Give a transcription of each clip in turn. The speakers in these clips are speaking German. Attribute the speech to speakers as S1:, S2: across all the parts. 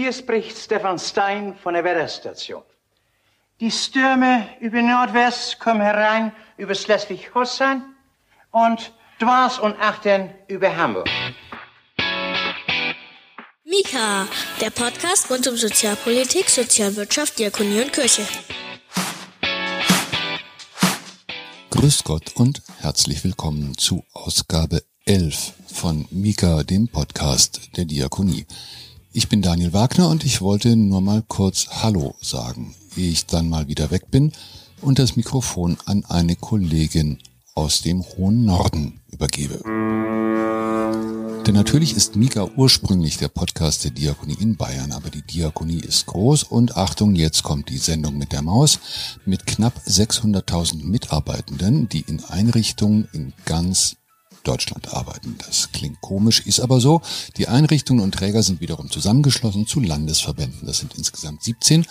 S1: Hier spricht Stefan Stein von der Wetterstation. Die Stürme über Nordwest kommen herein über Schleswig-Holstein und Dwars und Achten über Hamburg.
S2: Mika, der Podcast rund um Sozialpolitik, Sozialwirtschaft, Diakonie und Kirche.
S3: Grüß Gott und herzlich willkommen zu Ausgabe 11 von Mika, dem Podcast der Diakonie. Ich bin Daniel Wagner und ich wollte nur mal kurz Hallo sagen, ehe ich dann mal wieder weg bin und das Mikrofon an eine Kollegin aus dem hohen Norden übergebe. Denn natürlich ist Mika ursprünglich der Podcast der Diakonie in Bayern, aber die Diakonie ist groß und Achtung, jetzt kommt die Sendung mit der Maus mit knapp 600.000 Mitarbeitenden, die in Einrichtungen in ganz Deutschland arbeiten. Das klingt komisch, ist aber so. Die Einrichtungen und Träger sind wiederum zusammengeschlossen zu Landesverbänden. Das sind insgesamt 17.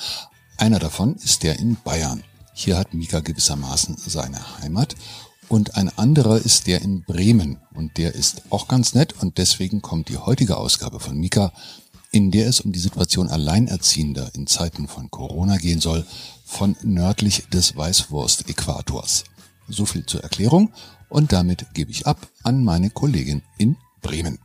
S3: Einer davon ist der in Bayern. Hier hat Mika gewissermaßen seine Heimat und ein anderer ist der in Bremen und der ist auch ganz nett und deswegen kommt die heutige Ausgabe von Mika, in der es um die Situation Alleinerziehender in Zeiten von Corona gehen soll, von nördlich des Weißwurst-Äquators. So viel zur Erklärung und damit gebe ich ab an meine Kollegin in Bremen.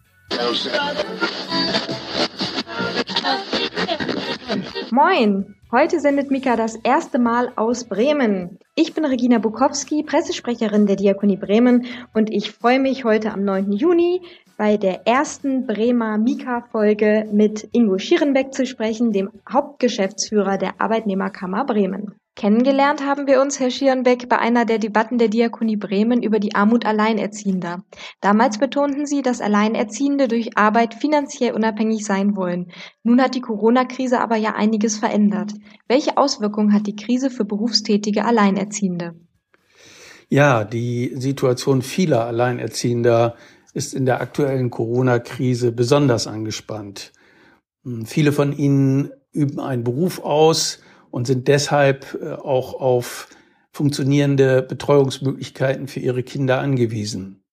S4: Moin! Heute sendet Mika das erste Mal aus Bremen. Ich bin Regina Bukowski, Pressesprecherin der Diakonie Bremen und ich freue mich heute am 9. Juni bei der ersten Bremer Mika-Folge mit Ingo Schierenbeck zu sprechen, dem Hauptgeschäftsführer der Arbeitnehmerkammer Bremen. Kennengelernt haben wir uns, Herr Schierenbeck, bei einer der Debatten der Diakonie Bremen über die Armut Alleinerziehender. Damals betonten Sie, dass Alleinerziehende durch Arbeit finanziell unabhängig sein wollen. Nun hat die Corona-Krise aber ja einiges verändert. Welche Auswirkungen hat die Krise für berufstätige Alleinerziehende?
S5: Ja, die Situation vieler Alleinerziehender ist in der aktuellen Corona-Krise besonders angespannt. Viele von ihnen üben einen Beruf aus, und sind deshalb äh, auch auf funktionierende Betreuungsmöglichkeiten für ihre Kinder angewiesen.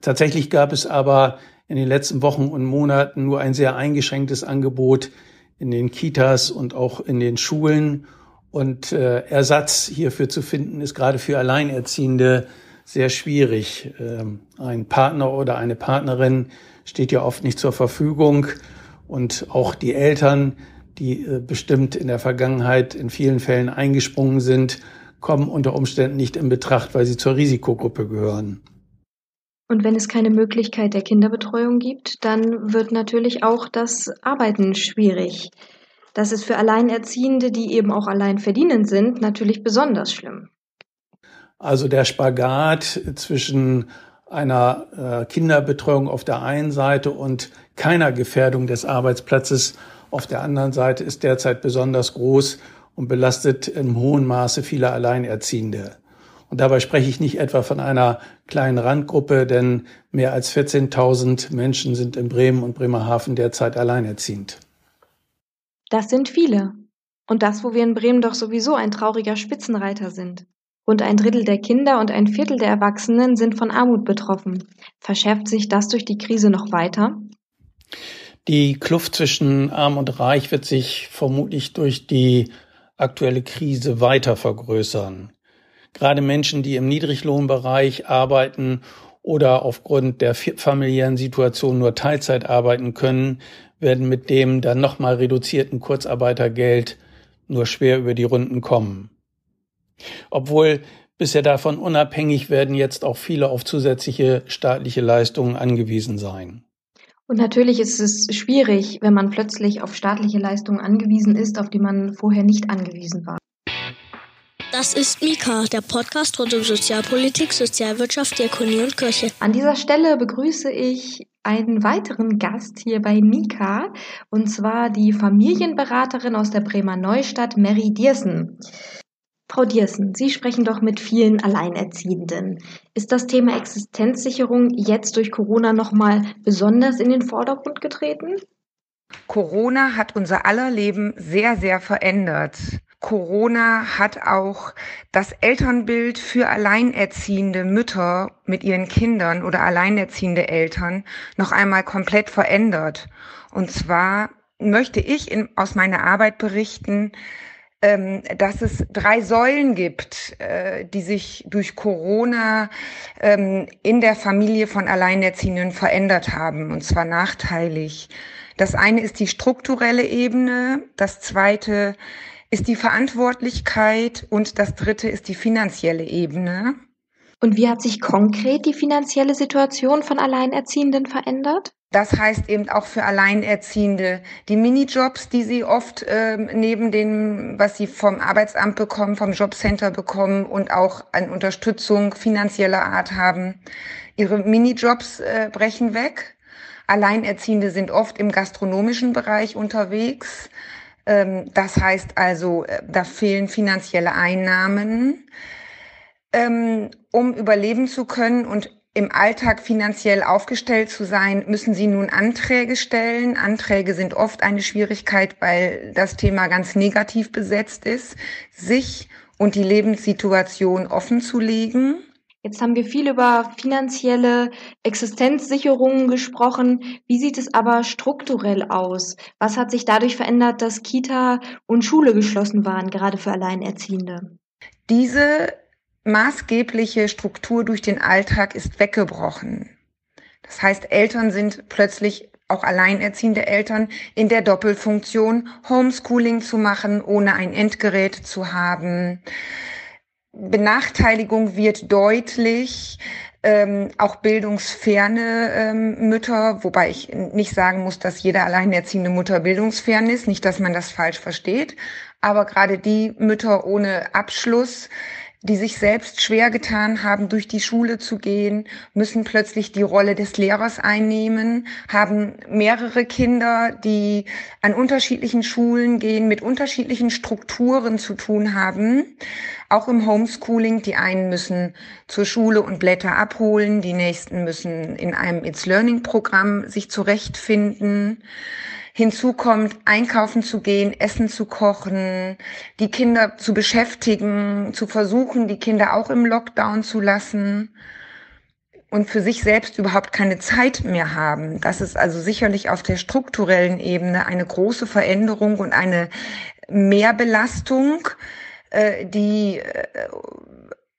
S5: Tatsächlich gab es aber in den letzten Wochen und Monaten nur ein sehr eingeschränktes Angebot in den Kitas und auch in den Schulen. Und äh, Ersatz hierfür zu finden, ist gerade für Alleinerziehende sehr schwierig. Ähm, ein Partner oder eine Partnerin steht ja oft nicht zur Verfügung. Und auch die Eltern die äh, bestimmt in der Vergangenheit in vielen Fällen eingesprungen sind, kommen unter Umständen nicht in Betracht, weil sie zur Risikogruppe gehören.
S4: Und wenn es keine Möglichkeit der Kinderbetreuung gibt, dann wird natürlich auch das Arbeiten schwierig. Das ist für Alleinerziehende, die eben auch allein verdienen sind, natürlich besonders schlimm.
S5: Also der Spagat zwischen einer äh, Kinderbetreuung auf der einen Seite und keiner Gefährdung des Arbeitsplatzes auf der anderen Seite ist derzeit besonders groß und belastet im hohen Maße viele Alleinerziehende. Und dabei spreche ich nicht etwa von einer kleinen Randgruppe, denn mehr als 14.000 Menschen sind in Bremen und Bremerhaven derzeit alleinerziehend.
S4: Das sind viele. Und das, wo wir in Bremen doch sowieso ein trauriger Spitzenreiter sind. Rund ein Drittel der Kinder und ein Viertel der Erwachsenen sind von Armut betroffen. Verschärft sich das durch die Krise noch weiter?
S5: Die Kluft zwischen Arm und Reich wird sich vermutlich durch die aktuelle Krise weiter vergrößern. Gerade Menschen, die im Niedriglohnbereich arbeiten oder aufgrund der familiären Situation nur Teilzeit arbeiten können, werden mit dem dann nochmal reduzierten Kurzarbeitergeld nur schwer über die Runden kommen. Obwohl bisher davon unabhängig werden jetzt auch viele auf zusätzliche staatliche Leistungen angewiesen sein.
S4: Und natürlich ist es schwierig, wenn man plötzlich auf staatliche Leistungen angewiesen ist, auf die man vorher nicht angewiesen war.
S2: Das ist Mika, der Podcast rund um Sozialpolitik, Sozialwirtschaft, Diakonie und Kirche.
S4: An dieser Stelle begrüße ich einen weiteren Gast hier bei Mika, und zwar die Familienberaterin aus der Bremer Neustadt, Mary Diersen. Frau Diersen, Sie sprechen doch mit vielen Alleinerziehenden. Ist das Thema Existenzsicherung jetzt durch Corona nochmal besonders in den Vordergrund getreten?
S6: Corona hat unser aller Leben sehr, sehr verändert. Corona hat auch das Elternbild für alleinerziehende Mütter mit ihren Kindern oder alleinerziehende Eltern noch einmal komplett verändert. Und zwar möchte ich in, aus meiner Arbeit berichten, ähm, dass es drei Säulen gibt, äh, die sich durch Corona ähm, in der Familie von Alleinerziehenden verändert haben, und zwar nachteilig. Das eine ist die strukturelle Ebene, das zweite ist die Verantwortlichkeit und das dritte ist die finanzielle Ebene.
S4: Und wie hat sich konkret die finanzielle Situation von Alleinerziehenden verändert?
S6: Das heißt eben auch für Alleinerziehende die Minijobs, die sie oft äh, neben dem, was sie vom Arbeitsamt bekommen, vom Jobcenter bekommen und auch an Unterstützung finanzieller Art haben. Ihre Minijobs äh, brechen weg. Alleinerziehende sind oft im gastronomischen Bereich unterwegs. Ähm, das heißt also, äh, da fehlen finanzielle Einnahmen. Ähm, um überleben zu können und im Alltag finanziell aufgestellt zu sein, müssen sie nun Anträge stellen. Anträge sind oft eine Schwierigkeit, weil das Thema ganz negativ besetzt ist, sich und die Lebenssituation offen zu legen.
S4: Jetzt haben wir viel über finanzielle Existenzsicherungen gesprochen. Wie sieht es aber strukturell aus? Was hat sich dadurch verändert, dass Kita und Schule geschlossen waren, gerade für Alleinerziehende?
S6: Diese maßgebliche Struktur durch den Alltag ist weggebrochen. Das heißt, Eltern sind plötzlich auch alleinerziehende Eltern in der Doppelfunktion, Homeschooling zu machen, ohne ein Endgerät zu haben. Benachteiligung wird deutlich, ähm, auch bildungsferne ähm, Mütter, wobei ich nicht sagen muss, dass jede alleinerziehende Mutter bildungsfern ist, nicht, dass man das falsch versteht, aber gerade die Mütter ohne Abschluss, die sich selbst schwer getan haben, durch die Schule zu gehen, müssen plötzlich die Rolle des Lehrers einnehmen, haben mehrere Kinder, die an unterschiedlichen Schulen gehen, mit unterschiedlichen Strukturen zu tun haben. Auch im Homeschooling, die einen müssen zur Schule und Blätter abholen, die nächsten müssen in einem It's Learning Programm sich zurechtfinden. Hinzu kommt, einkaufen zu gehen, Essen zu kochen, die Kinder zu beschäftigen, zu versuchen, die Kinder auch im Lockdown zu lassen und für sich selbst überhaupt keine Zeit mehr haben. Das ist also sicherlich auf der strukturellen Ebene eine große Veränderung und eine Mehrbelastung, äh, die äh,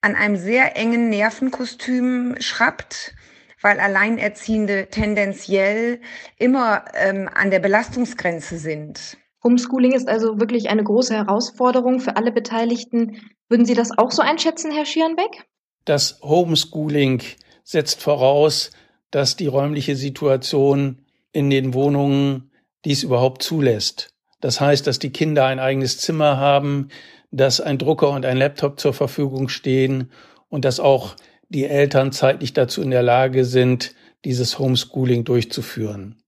S6: an einem sehr engen Nervenkostüm schrappt weil Alleinerziehende tendenziell immer ähm, an der Belastungsgrenze sind.
S4: Homeschooling ist also wirklich eine große Herausforderung für alle Beteiligten. Würden Sie das auch so einschätzen, Herr Schierenbeck?
S5: Das Homeschooling setzt voraus, dass die räumliche Situation in den Wohnungen dies überhaupt zulässt. Das heißt, dass die Kinder ein eigenes Zimmer haben, dass ein Drucker und ein Laptop zur Verfügung stehen und dass auch die Eltern zeitlich dazu in der Lage sind, dieses Homeschooling durchzuführen.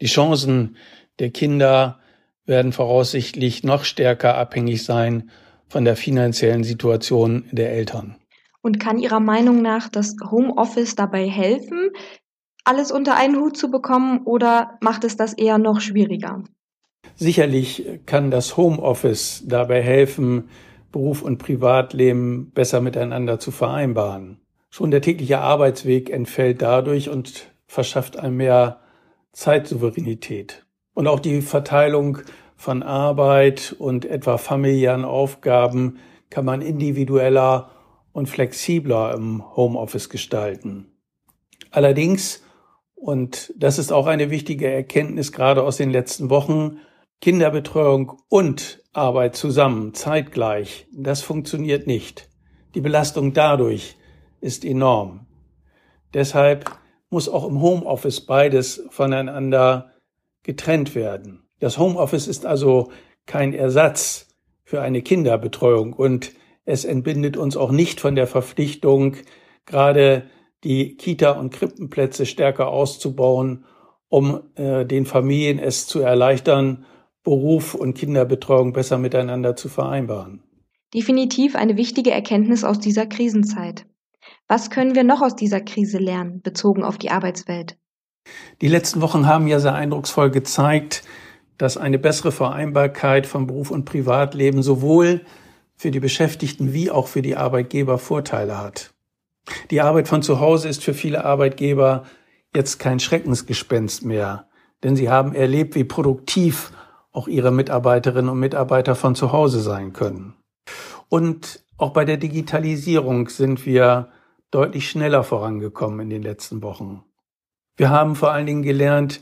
S5: Die Chancen der Kinder werden voraussichtlich noch stärker abhängig sein von der finanziellen Situation der Eltern.
S4: Und kann Ihrer Meinung nach das Homeoffice dabei helfen, alles unter einen Hut zu bekommen oder macht es das eher noch schwieriger?
S5: Sicherlich kann das Homeoffice dabei helfen, Beruf und Privatleben besser miteinander zu vereinbaren. Schon der tägliche Arbeitsweg entfällt dadurch und verschafft einem mehr Zeitsouveränität. Und auch die Verteilung von Arbeit und etwa familiären Aufgaben kann man individueller und flexibler im Homeoffice gestalten. Allerdings, und das ist auch eine wichtige Erkenntnis gerade aus den letzten Wochen, Kinderbetreuung und Arbeit zusammen, zeitgleich, das funktioniert nicht. Die Belastung dadurch ist enorm. Deshalb muss auch im Homeoffice beides voneinander getrennt werden. Das Homeoffice ist also kein Ersatz für eine Kinderbetreuung und es entbindet uns auch nicht von der Verpflichtung, gerade die Kita- und Krippenplätze stärker auszubauen, um äh, den Familien es zu erleichtern, Beruf und Kinderbetreuung besser miteinander zu vereinbaren.
S4: Definitiv eine wichtige Erkenntnis aus dieser Krisenzeit. Was können wir noch aus dieser Krise lernen, bezogen auf die Arbeitswelt?
S5: Die letzten Wochen haben ja sehr eindrucksvoll gezeigt, dass eine bessere Vereinbarkeit von Beruf und Privatleben sowohl für die Beschäftigten wie auch für die Arbeitgeber Vorteile hat. Die Arbeit von zu Hause ist für viele Arbeitgeber jetzt kein Schreckensgespenst mehr, denn sie haben erlebt, wie produktiv auch ihre Mitarbeiterinnen und Mitarbeiter von zu Hause sein können. Und auch bei der Digitalisierung sind wir deutlich schneller vorangekommen in den letzten Wochen. Wir haben vor allen Dingen gelernt,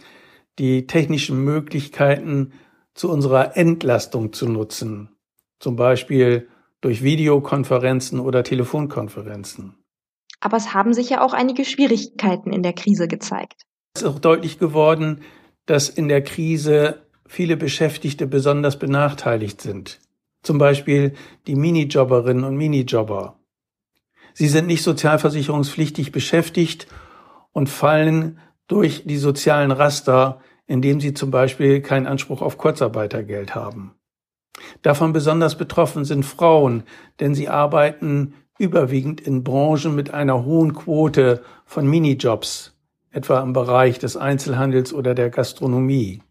S5: die technischen Möglichkeiten zu unserer Entlastung zu nutzen, zum Beispiel durch Videokonferenzen oder Telefonkonferenzen.
S4: Aber es haben sich ja auch einige Schwierigkeiten in der Krise gezeigt.
S5: Es ist auch deutlich geworden, dass in der Krise viele Beschäftigte besonders benachteiligt sind. Zum Beispiel die Minijobberinnen und Minijobber. Sie sind nicht sozialversicherungspflichtig beschäftigt und fallen durch die sozialen Raster, indem sie zum Beispiel keinen Anspruch auf Kurzarbeitergeld haben. Davon besonders betroffen sind Frauen, denn sie arbeiten überwiegend in Branchen mit einer hohen Quote von Minijobs, etwa im Bereich des Einzelhandels oder der Gastronomie.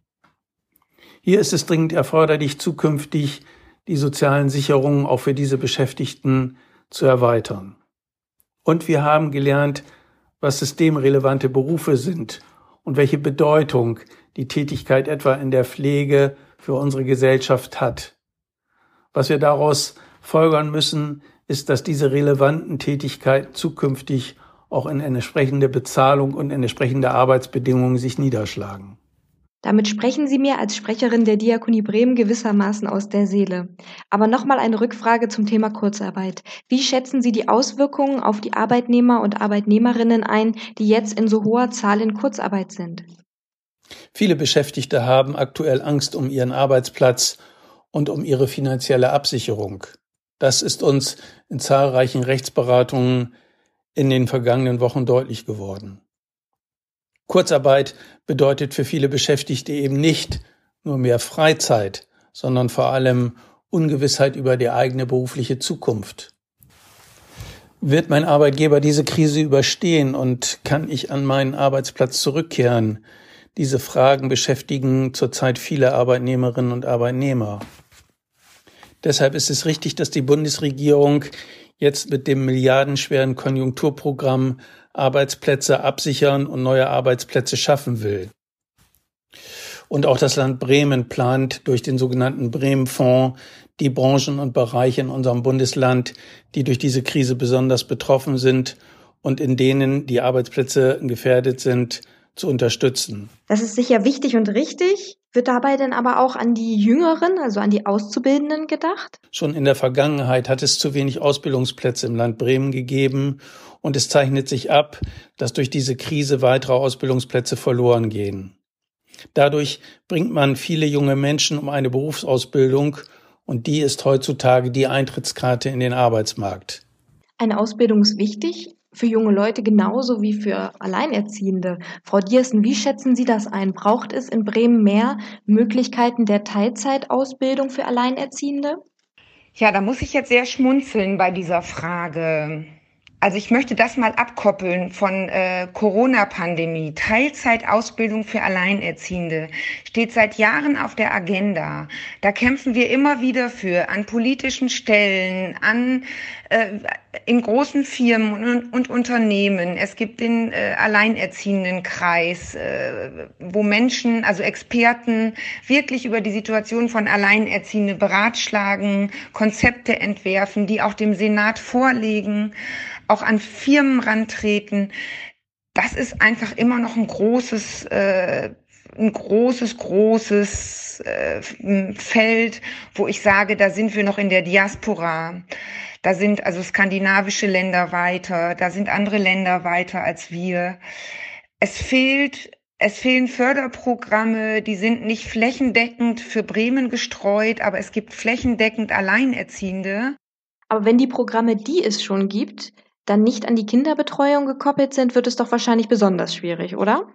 S5: Hier ist es dringend erforderlich, zukünftig die sozialen Sicherungen auch für diese Beschäftigten zu erweitern. Und wir haben gelernt, was systemrelevante Berufe sind und welche Bedeutung die Tätigkeit etwa in der Pflege für unsere Gesellschaft hat. Was wir daraus folgern müssen, ist, dass diese relevanten Tätigkeiten zukünftig auch in eine entsprechende Bezahlung und in entsprechende Arbeitsbedingungen sich niederschlagen.
S4: Damit sprechen Sie mir als Sprecherin der Diakonie Bremen gewissermaßen aus der Seele. Aber nochmal eine Rückfrage zum Thema Kurzarbeit. Wie schätzen Sie die Auswirkungen auf die Arbeitnehmer und Arbeitnehmerinnen ein, die jetzt in so hoher Zahl in Kurzarbeit sind?
S5: Viele Beschäftigte haben aktuell Angst um ihren Arbeitsplatz und um ihre finanzielle Absicherung. Das ist uns in zahlreichen Rechtsberatungen in den vergangenen Wochen deutlich geworden. Kurzarbeit bedeutet für viele Beschäftigte eben nicht nur mehr Freizeit, sondern vor allem Ungewissheit über die eigene berufliche Zukunft. Wird mein Arbeitgeber diese Krise überstehen und kann ich an meinen Arbeitsplatz zurückkehren? Diese Fragen beschäftigen zurzeit viele Arbeitnehmerinnen und Arbeitnehmer. Deshalb ist es richtig, dass die Bundesregierung jetzt mit dem milliardenschweren Konjunkturprogramm Arbeitsplätze absichern und neue Arbeitsplätze schaffen will. Und auch das Land Bremen plant durch den sogenannten Bremen-Fonds die Branchen und Bereiche in unserem Bundesland, die durch diese Krise besonders betroffen sind und in denen die Arbeitsplätze gefährdet sind, zu unterstützen.
S4: Das ist sicher wichtig und richtig. Wird dabei denn aber auch an die Jüngeren, also an die Auszubildenden gedacht?
S5: Schon in der Vergangenheit hat es zu wenig Ausbildungsplätze im Land Bremen gegeben und es zeichnet sich ab, dass durch diese Krise weitere Ausbildungsplätze verloren gehen. Dadurch bringt man viele junge Menschen um eine Berufsausbildung und die ist heutzutage die Eintrittskarte in den Arbeitsmarkt.
S4: Eine Ausbildung ist wichtig, für junge Leute genauso wie für Alleinerziehende. Frau Diersen, wie schätzen Sie das ein? Braucht es in Bremen mehr Möglichkeiten der Teilzeitausbildung für Alleinerziehende?
S6: Ja, da muss ich jetzt sehr schmunzeln bei dieser Frage. Also ich möchte das mal abkoppeln von äh, Corona-Pandemie. Teilzeitausbildung für Alleinerziehende steht seit Jahren auf der Agenda. Da kämpfen wir immer wieder für an politischen Stellen, an äh, in großen Firmen und, und Unternehmen. Es gibt den äh, Alleinerziehendenkreis, äh, wo Menschen, also Experten, wirklich über die Situation von Alleinerziehenden beratschlagen, Konzepte entwerfen, die auch dem Senat vorlegen auch an Firmen rantreten. Das ist einfach immer noch ein großes, äh, ein großes, großes äh, Feld, wo ich sage, da sind wir noch in der Diaspora. Da sind also skandinavische Länder weiter, da sind andere Länder weiter als wir. Es fehlt es fehlen Förderprogramme, die sind nicht flächendeckend für Bremen gestreut, aber es gibt flächendeckend Alleinerziehende.
S4: Aber wenn die Programme, die es schon gibt, dann nicht an die Kinderbetreuung gekoppelt sind, wird es doch wahrscheinlich besonders schwierig, oder?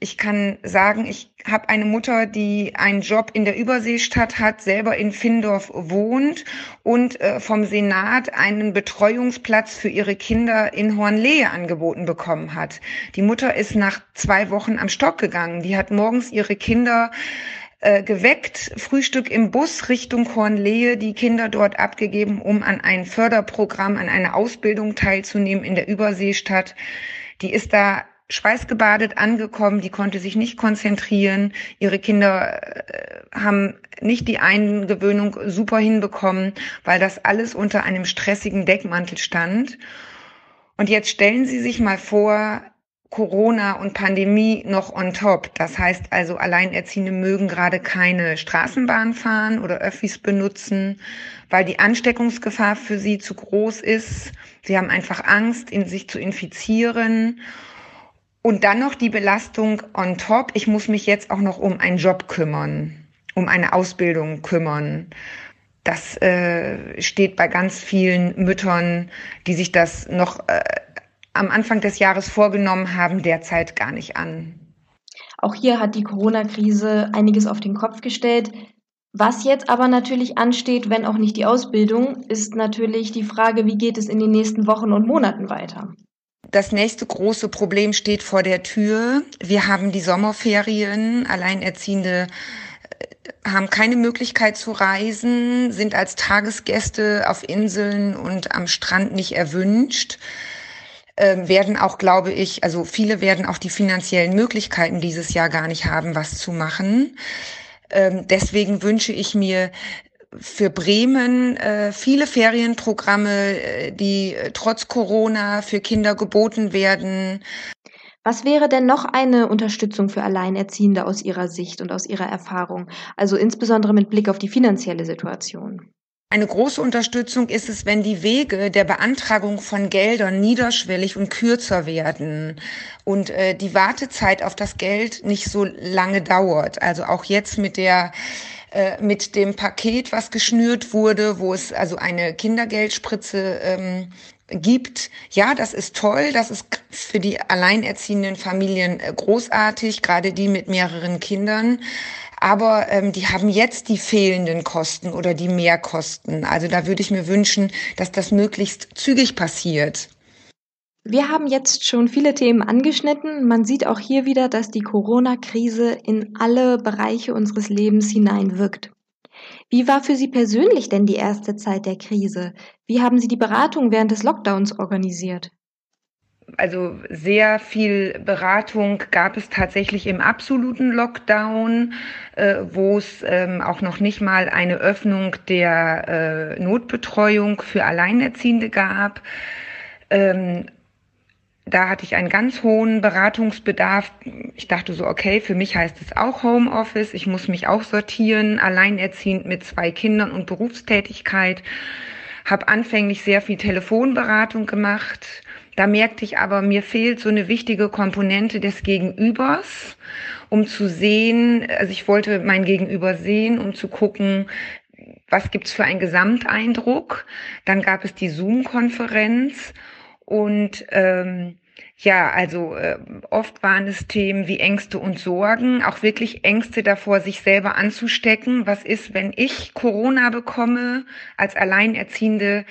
S6: Ich kann sagen, ich habe eine Mutter, die einen Job in der Überseestadt hat, selber in Findorf wohnt und äh, vom Senat einen Betreuungsplatz für ihre Kinder in Hornlehe angeboten bekommen hat. Die Mutter ist nach zwei Wochen am Stock gegangen. Die hat morgens ihre Kinder äh, geweckt, Frühstück im Bus Richtung Kornlehe, die Kinder dort abgegeben, um an ein Förderprogramm, an einer Ausbildung teilzunehmen in der Überseestadt. Die ist da schweißgebadet angekommen, die konnte sich nicht konzentrieren. Ihre Kinder äh, haben nicht die Eingewöhnung super hinbekommen, weil das alles unter einem stressigen Deckmantel stand. Und jetzt stellen Sie sich mal vor, Corona und Pandemie noch on top. Das heißt also, Alleinerziehende mögen gerade keine Straßenbahn fahren oder Öffis benutzen, weil die Ansteckungsgefahr für sie zu groß ist. Sie haben einfach Angst, in sich zu infizieren. Und dann noch die Belastung on top. Ich muss mich jetzt auch noch um einen Job kümmern, um eine Ausbildung kümmern. Das äh, steht bei ganz vielen Müttern, die sich das noch äh, am Anfang des Jahres vorgenommen haben, derzeit gar nicht an.
S4: Auch hier hat die Corona-Krise einiges auf den Kopf gestellt. Was jetzt aber natürlich ansteht, wenn auch nicht die Ausbildung, ist natürlich die Frage, wie geht es in den nächsten Wochen und Monaten weiter?
S6: Das nächste große Problem steht vor der Tür. Wir haben die Sommerferien. Alleinerziehende äh, haben keine Möglichkeit zu reisen, sind als Tagesgäste auf Inseln und am Strand nicht erwünscht äh, werden auch, glaube ich, also viele werden auch die finanziellen Möglichkeiten dieses Jahr gar nicht haben, was zu machen. Ähm, deswegen wünsche ich mir für Bremen äh, viele Ferienprogramme, äh, die äh, trotz Corona für Kinder geboten werden.
S4: Was wäre denn noch eine Unterstützung für Alleinerziehende aus Ihrer Sicht und aus Ihrer Erfahrung, also insbesondere mit Blick auf die finanzielle Situation?
S6: Eine große Unterstützung ist es, wenn die Wege der Beantragung von Geldern niederschwellig und kürzer werden und äh, die Wartezeit auf das Geld nicht so lange dauert. Also auch jetzt mit der äh, mit dem Paket, was geschnürt wurde, wo es also eine Kindergeldspritze ähm, gibt. Ja, das ist toll, das ist für die alleinerziehenden Familien äh, großartig, gerade die mit mehreren Kindern aber ähm, die haben jetzt die fehlenden Kosten oder die Mehrkosten. Also da würde ich mir wünschen, dass das möglichst zügig passiert.
S4: Wir haben jetzt schon viele Themen angeschnitten. Man sieht auch hier wieder, dass die Corona-Krise in alle Bereiche unseres Lebens hineinwirkt. Wie war für Sie persönlich denn die erste Zeit der Krise? Wie haben Sie die Beratung während des Lockdowns organisiert?
S6: Also sehr viel Beratung gab es tatsächlich im absoluten Lockdown, äh, wo es ähm, auch noch nicht mal eine Öffnung der äh, Notbetreuung für Alleinerziehende gab. Ähm, da hatte ich einen ganz hohen Beratungsbedarf. Ich dachte so, okay, für mich heißt es auch Homeoffice. Ich muss mich auch sortieren, alleinerziehend mit zwei Kindern und Berufstätigkeit. Habe anfänglich sehr viel Telefonberatung gemacht da merkte ich aber, mir fehlt so eine wichtige Komponente des Gegenübers, um zu sehen, also ich wollte mein Gegenüber sehen, um zu gucken, was gibt's für einen Gesamteindruck. Dann gab es die Zoom-Konferenz und ähm, ja, also äh, oft waren es Themen wie Ängste und Sorgen, auch wirklich Ängste davor, sich selber anzustecken. Was ist, wenn ich Corona bekomme als Alleinerziehende?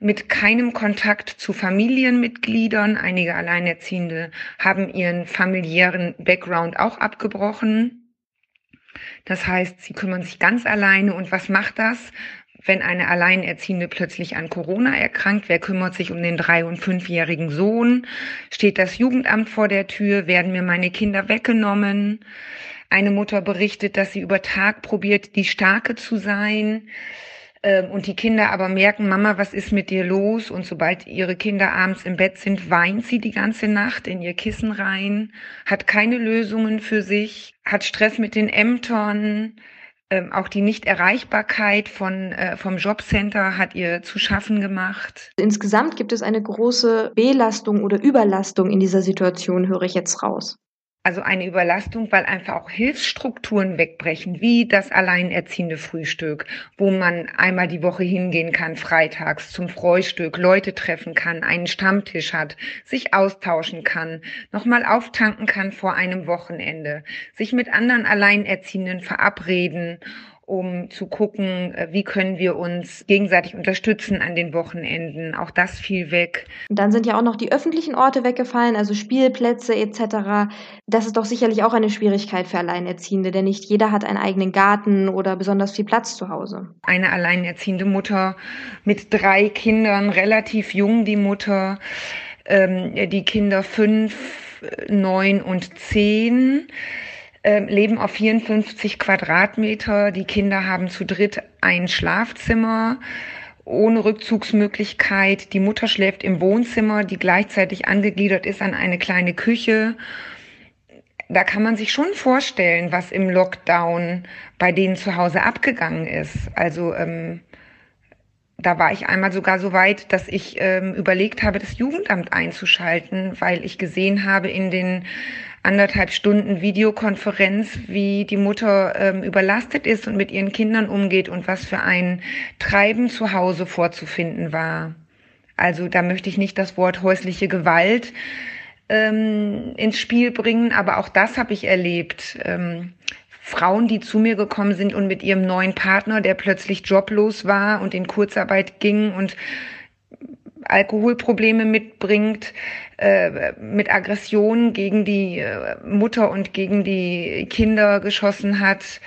S6: Mit keinem Kontakt zu Familienmitgliedern. Einige Alleinerziehende haben ihren familiären Background auch abgebrochen. Das heißt, sie kümmern sich ganz alleine. Und was macht das? Wenn eine Alleinerziehende plötzlich an Corona erkrankt, wer kümmert sich um den drei- und fünfjährigen Sohn? Steht das Jugendamt vor der Tür? Werden mir meine Kinder weggenommen? Eine Mutter berichtet, dass sie über Tag probiert, die Starke zu sein und die Kinder aber merken, Mama, was ist mit dir los? Und sobald ihre Kinder abends im Bett sind, weint sie die ganze Nacht in ihr Kissen rein, hat keine Lösungen für sich, hat Stress mit den Ämtern, ähm, auch die Nichterreichbarkeit von, äh, vom Jobcenter hat ihr zu schaffen gemacht.
S4: Insgesamt gibt es eine große Belastung oder Überlastung in dieser Situation, höre ich jetzt raus
S6: also eine Überlastung, weil einfach auch Hilfsstrukturen wegbrechen, wie das alleinerziehende Frühstück, wo man einmal die Woche hingehen kann, freitags zum Frühstück, Leute treffen kann, einen Stammtisch hat, sich austauschen kann, nochmal auftanken kann vor einem Wochenende, sich mit anderen Alleinerziehenden verabreden um zu gucken, äh, wie können wir uns gegenseitig unterstützen an den Wochenenden. Auch das fiel weg.
S4: Und dann sind ja auch noch die öffentlichen Orte weggefallen, also Spielplätze etc. Das ist doch sicherlich auch eine Schwierigkeit für Alleinerziehende, denn nicht jeder hat einen eigenen Garten oder besonders viel Platz zu Hause.
S6: Eine alleinerziehende Mutter mit drei Kindern, relativ jung die Mutter, ähm, die Kinder fünf, neun und zehn äh, leben auf 54 Quadratmeter. Die Kinder haben zu dritt ein Schlafzimmer ohne Rückzugsmöglichkeit. Die Mutter schläft im Wohnzimmer, die gleichzeitig angegliedert ist an eine kleine Küche. Da kann man sich schon vorstellen, was im Lockdown bei denen zu Hause abgegangen ist. Also ähm, da war ich einmal sogar so weit, dass ich ähm, überlegt habe, das Jugendamt einzuschalten, weil ich gesehen habe in den anderthalb Stunden Videokonferenz, wie die Mutter ähm, überlastet ist und mit ihren Kindern umgeht und was für ein Treiben zu Hause vorzufinden war. Also da möchte ich nicht das Wort häusliche Gewalt ähm, ins Spiel bringen, aber auch das habe ich erlebt. Ähm, Frauen, die zu mir gekommen sind und mit ihrem neuen Partner, der plötzlich joblos war und in Kurzarbeit ging und Alkoholprobleme mitbringt, äh, mit Aggressionen gegen die äh, Mutter und gegen die Kinder geschossen hat,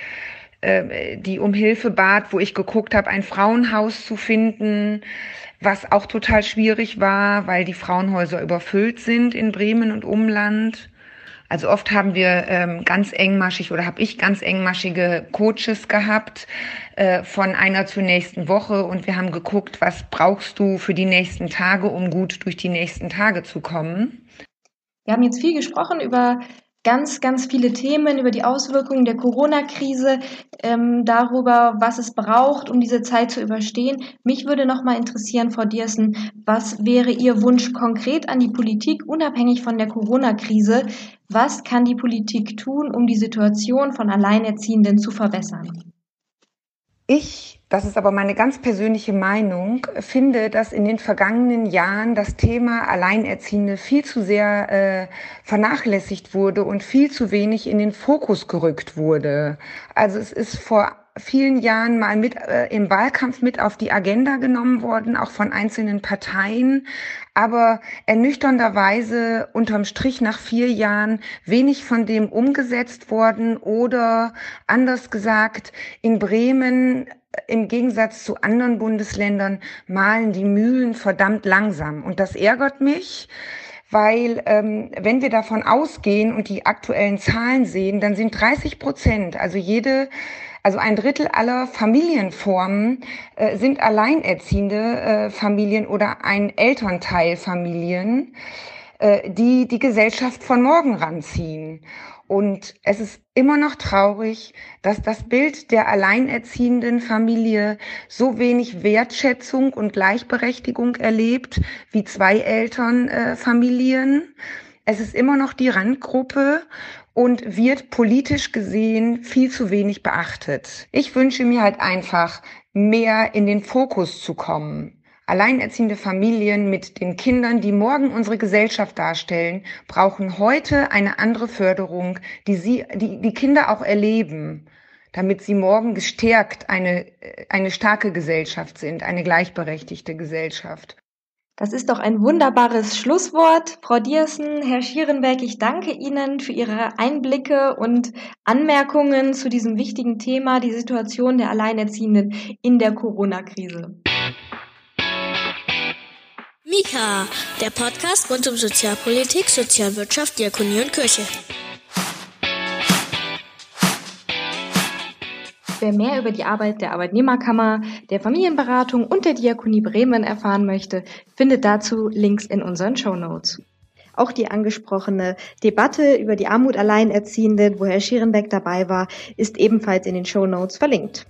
S6: äh, die um Hilfe bat, wo ich geguckt habe, ein Frauenhaus zu finden, was auch total schwierig war, weil die Frauenhäuser überfüllt sind in Bremen und Umland. Also oft haben wir ähm, ganz engmaschig oder habe ich ganz engmaschige Coaches gehabt äh, von einer zur nächsten Woche und wir haben geguckt, was brauchst du für die nächsten Tage, um gut durch die nächsten Tage zu kommen.
S4: Wir haben jetzt viel gesprochen über ganz, ganz viele Themen über die Auswirkungen der Corona-Krise, ähm, darüber, was es braucht, um diese Zeit zu überstehen. Mich würde noch mal interessieren, Frau Diersen, was wäre Ihr Wunsch konkret an die Politik, unabhängig von der Corona-Krise? Was kann die Politik tun, um die Situation von Alleinerziehenden zu verbessern?
S6: Ich das ist aber meine ganz persönliche Meinung, finde, dass in den vergangenen Jahren das Thema Alleinerziehende viel zu sehr äh, vernachlässigt wurde und viel zu wenig in den Fokus gerückt wurde. Also es ist vor vielen Jahren mal mit äh, im Wahlkampf mit auf die Agenda genommen worden, auch von einzelnen Parteien, aber ernüchternderweise unterm Strich nach vier Jahren wenig von dem umgesetzt worden oder anders gesagt, in Bremen im Gegensatz zu anderen Bundesländern malen die Mühlen verdammt langsam. Und das ärgert mich, weil ähm, wenn wir davon ausgehen und die aktuellen Zahlen sehen, dann sind 30 Prozent, also jede, also ein Drittel aller Familienformen äh, sind alleinerziehende äh, Familien oder ein Elternteil Familien, äh, die die Gesellschaft von morgen ranziehen. Und es ist immer noch traurig, dass das Bild der alleinerziehenden Familie so wenig Wertschätzung und Gleichberechtigung erlebt wie zwei Elternfamilien. Es ist immer noch die Randgruppe und wird politisch gesehen viel zu wenig beachtet. Ich wünsche mir halt einfach, mehr in den Fokus zu kommen. Alleinerziehende Familien mit den Kindern, die morgen unsere Gesellschaft darstellen, brauchen heute eine andere Förderung, die sie, die, die Kinder auch erleben, damit sie morgen gestärkt eine, eine starke Gesellschaft sind, eine gleichberechtigte Gesellschaft.
S4: Das ist doch ein wunderbares Schlusswort. Frau Diersen, Herr Schierenberg, ich danke Ihnen für Ihre Einblicke und Anmerkungen zu diesem wichtigen Thema, die Situation der Alleinerziehenden in der Corona-Krise.
S2: Mika, der Podcast rund um Sozialpolitik, Sozialwirtschaft, Diakonie und Kirche.
S4: Wer mehr über die Arbeit der Arbeitnehmerkammer, der Familienberatung und der Diakonie Bremen erfahren möchte, findet dazu Links in unseren Show Notes. Auch die angesprochene Debatte über die Armut Alleinerziehenden, wo Herr Schierenbeck dabei war, ist ebenfalls in den Show Notes verlinkt.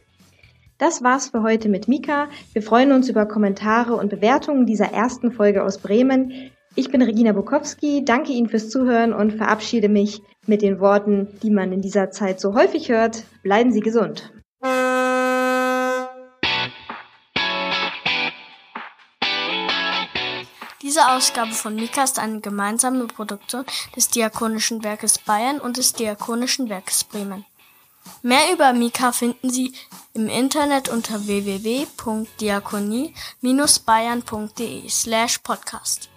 S4: Das war's für heute mit Mika. Wir freuen uns über Kommentare und Bewertungen dieser ersten Folge aus Bremen. Ich bin Regina Bukowski, danke Ihnen fürs Zuhören und verabschiede mich mit den Worten, die man in dieser Zeit so häufig hört. Bleiben Sie gesund.
S2: Diese Ausgabe von Mika ist eine gemeinsame Produktion des Diakonischen Werkes Bayern und des Diakonischen Werkes Bremen. Mehr über Mika finden Sie im Internet unter www.diakonie-bayern.de slash podcast.